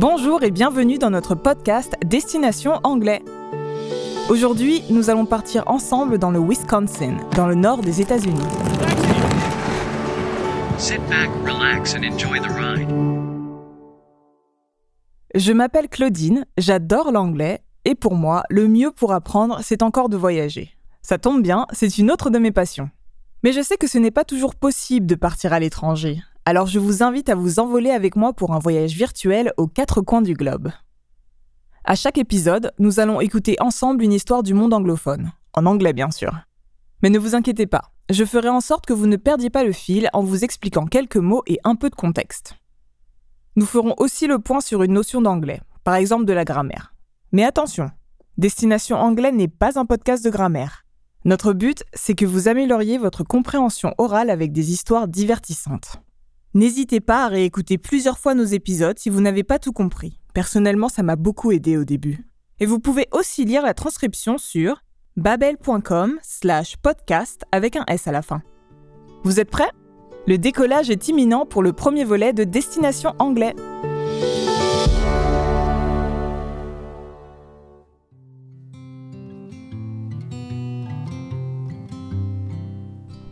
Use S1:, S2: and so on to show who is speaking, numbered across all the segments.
S1: Bonjour et bienvenue dans notre podcast Destination Anglais. Aujourd'hui, nous allons partir ensemble dans le Wisconsin, dans le nord des États-Unis. Je m'appelle Claudine, j'adore l'anglais et pour moi, le mieux pour apprendre, c'est encore de voyager. Ça tombe bien, c'est une autre de mes passions. Mais je sais que ce n'est pas toujours possible de partir à l'étranger, alors je vous invite à vous envoler avec moi pour un voyage virtuel aux quatre coins du globe. À chaque épisode, nous allons écouter ensemble une histoire du monde anglophone, en anglais bien sûr. Mais ne vous inquiétez pas, je ferai en sorte que vous ne perdiez pas le fil en vous expliquant quelques mots et un peu de contexte. Nous ferons aussi le point sur une notion d'anglais, par exemple de la grammaire. Mais attention, Destination Anglais n'est pas un podcast de grammaire. Notre but, c'est que vous amélioriez votre compréhension orale avec des histoires divertissantes. N'hésitez pas à réécouter plusieurs fois nos épisodes si vous n'avez pas tout compris. Personnellement, ça m'a beaucoup aidé au début. Et vous pouvez aussi lire la transcription sur babel.com slash podcast avec un S à la fin. Vous êtes prêts? Le décollage est imminent pour le premier volet de Destination Anglais.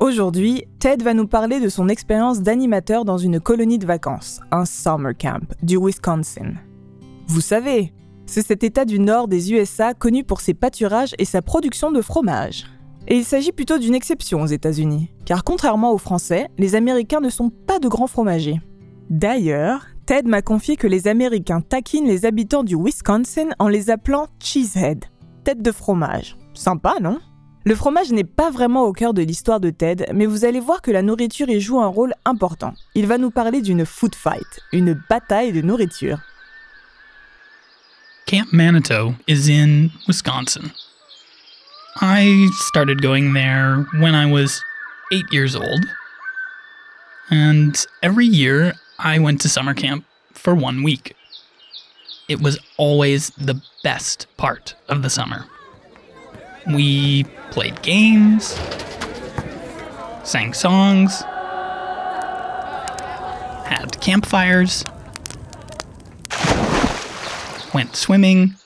S1: Aujourd'hui, Ted va nous parler de son expérience d'animateur dans une colonie de vacances, un summer camp, du Wisconsin. Vous savez, c'est cet état du nord des USA connu pour ses pâturages et sa production de fromage. Et il s'agit plutôt d'une exception aux États-Unis, car contrairement aux Français, les Américains ne sont pas de grands fromagers. D'ailleurs, Ted m'a confié que les Américains taquinent les habitants du Wisconsin en les appelant cheesehead, tête de fromage. Sympa, non? Le fromage n'est pas vraiment au cœur de l'histoire de Ted, mais vous allez voir que la nourriture y joue un rôle important. Il va nous parler d'une food fight, une bataille de nourriture.
S2: Camp Manitou is in Wisconsin. I started going there when I was eight years old. And every year I went to summer camp for one week. It was always the best part of the summer. We played games, sang songs, had campfires, went swimming,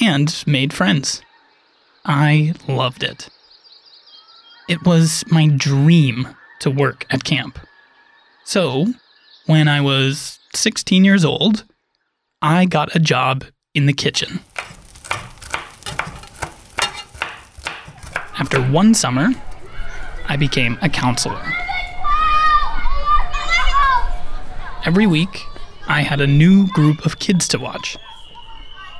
S2: and made friends. I loved it. It was my dream to work at camp. So, when I was 16 years old, I got a job in the kitchen. After one summer, I became a counselor. Every week, I had a new group of kids to watch.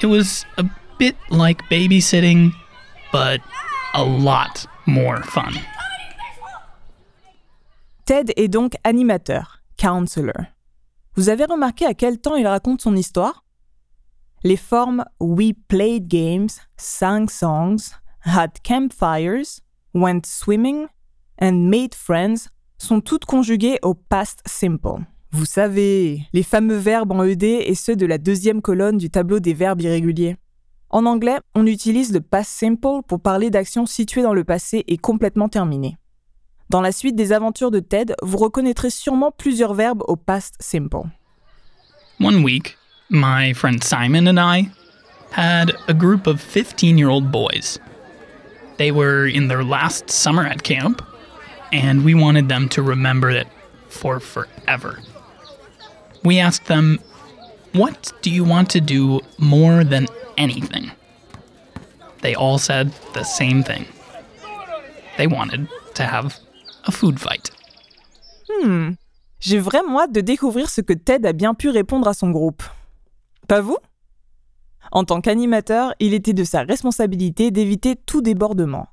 S2: It was a bit like babysitting, but a lot more fun.
S1: Ted est donc animateur, counselor. Vous avez remarqué à quel temps il raconte son histoire Les formes We played games, sang songs, had campfires, went swimming and made friends sont toutes conjuguées au past simple. Vous savez, les fameux verbes en ED et ceux de la deuxième colonne du tableau des verbes irréguliers. En anglais, on utilise le past simple pour parler d'actions situées dans le passé et complètement terminées. Dans la suite des aventures de Ted, vous reconnaîtrez sûrement plusieurs verbes au past simple.
S2: One week, my friend Simon and I had a group of 15 year old boys They were in their last summer at camp, and we wanted them to remember it for forever. We asked them, What do you want to do more than anything? They all said the same thing. They wanted to have a food fight.
S1: Hmm, j'ai vraiment hâte de découvrir ce que Ted a bien pu répondre à son groupe. Pas vous En tant qu'animateur, il était de sa responsabilité d'éviter tout débordement.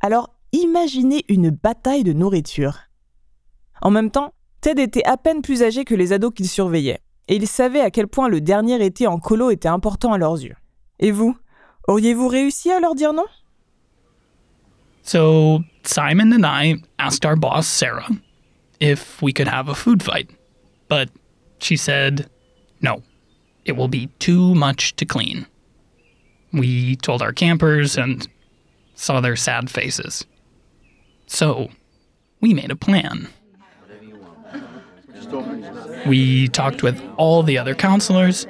S1: Alors imaginez une bataille de nourriture. En même temps, Ted était à peine plus âgé que les ados qu'il surveillait, et il savait à quel point le dernier été en colo était important à leurs yeux. Et vous, auriez-vous réussi à leur dire non?
S2: So, Simon and I asked our boss, Sarah, if we could have a food fight. But she said no. It will be too much to clean. We told our campers and saw their sad faces. So, we made a plan. We talked with all the other counselors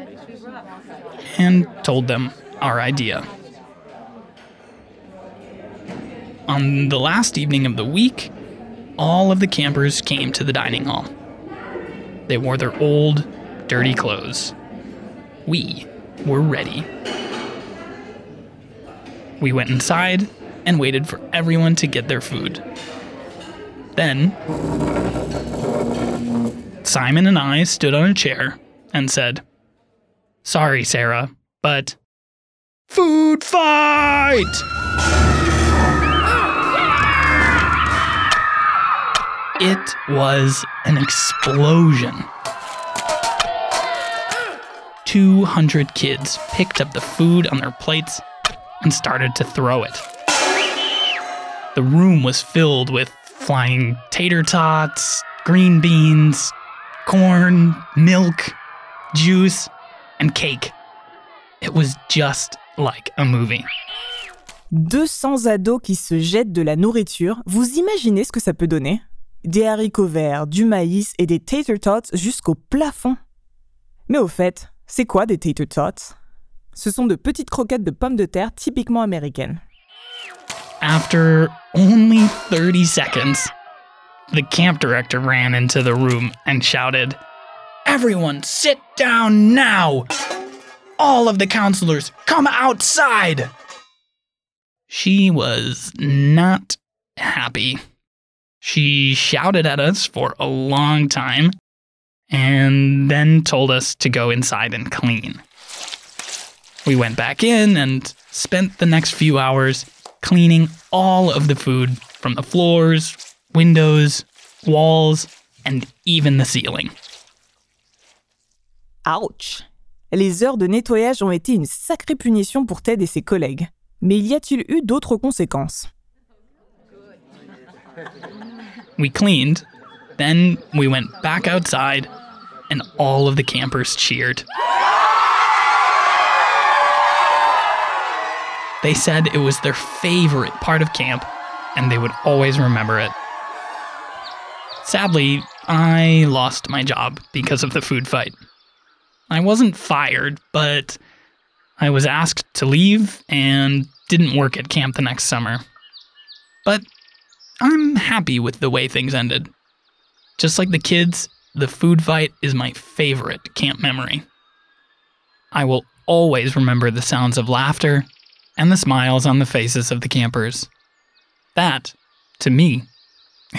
S2: and told them our idea. On the last evening of the week, all of the campers came to the dining hall. They wore their old, dirty clothes. We were ready. We went inside and waited for everyone to get their food. Then, Simon and I stood on a chair and said, Sorry, Sarah, but food fight! It was an explosion. 200 kids picked up the food on their plates and started to throw it. The room was filled with flying tater tots, green beans, corn, milk, juice, and cake. It was just like a movie.
S1: 200 ados qui se jettent de la nourriture, vous imaginez ce que ça peut donner Des haricots verts, du maïs et des tater tots jusqu'au plafond. Mais au fait, c'est quoi des tater tots Ce sont de petites croquettes de pommes de terre typiquement américaines.
S2: After only 30 seconds, the camp director ran into the room and shouted, Everyone sit down now! All of the counselors, come outside! She was not happy. She shouted at us for a long time and then told us to go inside and clean. We went back in and spent the next few hours cleaning all of the food from the floors, windows, walls, and even the ceiling.
S1: Ouch Les heures de nettoyage ont été une sacrée punition pour Ted et ses collègues. Mais y a-t-il eu d'autres conséquences
S2: We cleaned, then we went back outside, and all of the campers cheered. They said it was their favorite part of camp, and they would always remember it. Sadly, I lost my job because of the food fight. I wasn't fired, but I was asked to leave and didn't work at camp the next summer. But I'm happy with the way things ended. Just like the kids, the food fight is my favorite camp memory. I will always remember the sounds of laughter and the smiles on the faces of the campers. That, to me,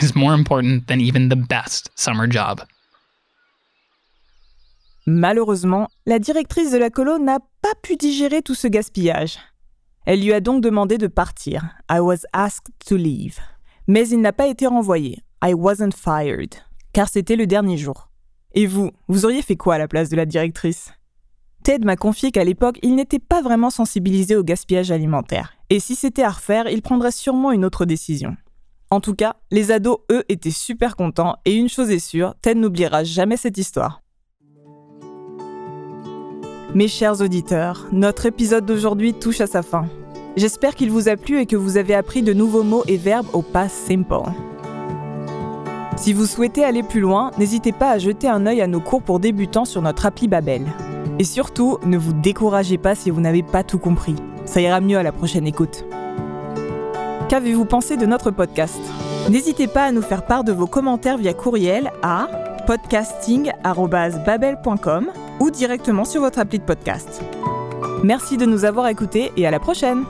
S2: is more important than even the best summer job.
S1: Malheureusement, la directrice de la colo n'a pas pu digérer tout ce gaspillage. Elle lui a donc demandé de partir. I was asked to leave. Mais il n'a pas été renvoyé. I wasn't fired. Car c'était le dernier jour. Et vous, vous auriez fait quoi à la place de la directrice? Ted m'a confié qu'à l'époque, il n'était pas vraiment sensibilisé au gaspillage alimentaire. Et si c'était à refaire, il prendrait sûrement une autre décision. En tout cas, les ados, eux, étaient super contents, et une chose est sûre, Ted n'oubliera jamais cette histoire. Mes chers auditeurs, notre épisode d'aujourd'hui touche à sa fin. J'espère qu'il vous a plu et que vous avez appris de nouveaux mots et verbes au past simple. Si vous souhaitez aller plus loin, n'hésitez pas à jeter un œil à nos cours pour débutants sur notre appli Babel. Et surtout, ne vous découragez pas si vous n'avez pas tout compris. Ça ira mieux à la prochaine écoute. Qu'avez-vous pensé de notre podcast? N'hésitez pas à nous faire part de vos commentaires via courriel à podcasting.babel.com ou directement sur votre appli de podcast. Merci de nous avoir écoutés et à la prochaine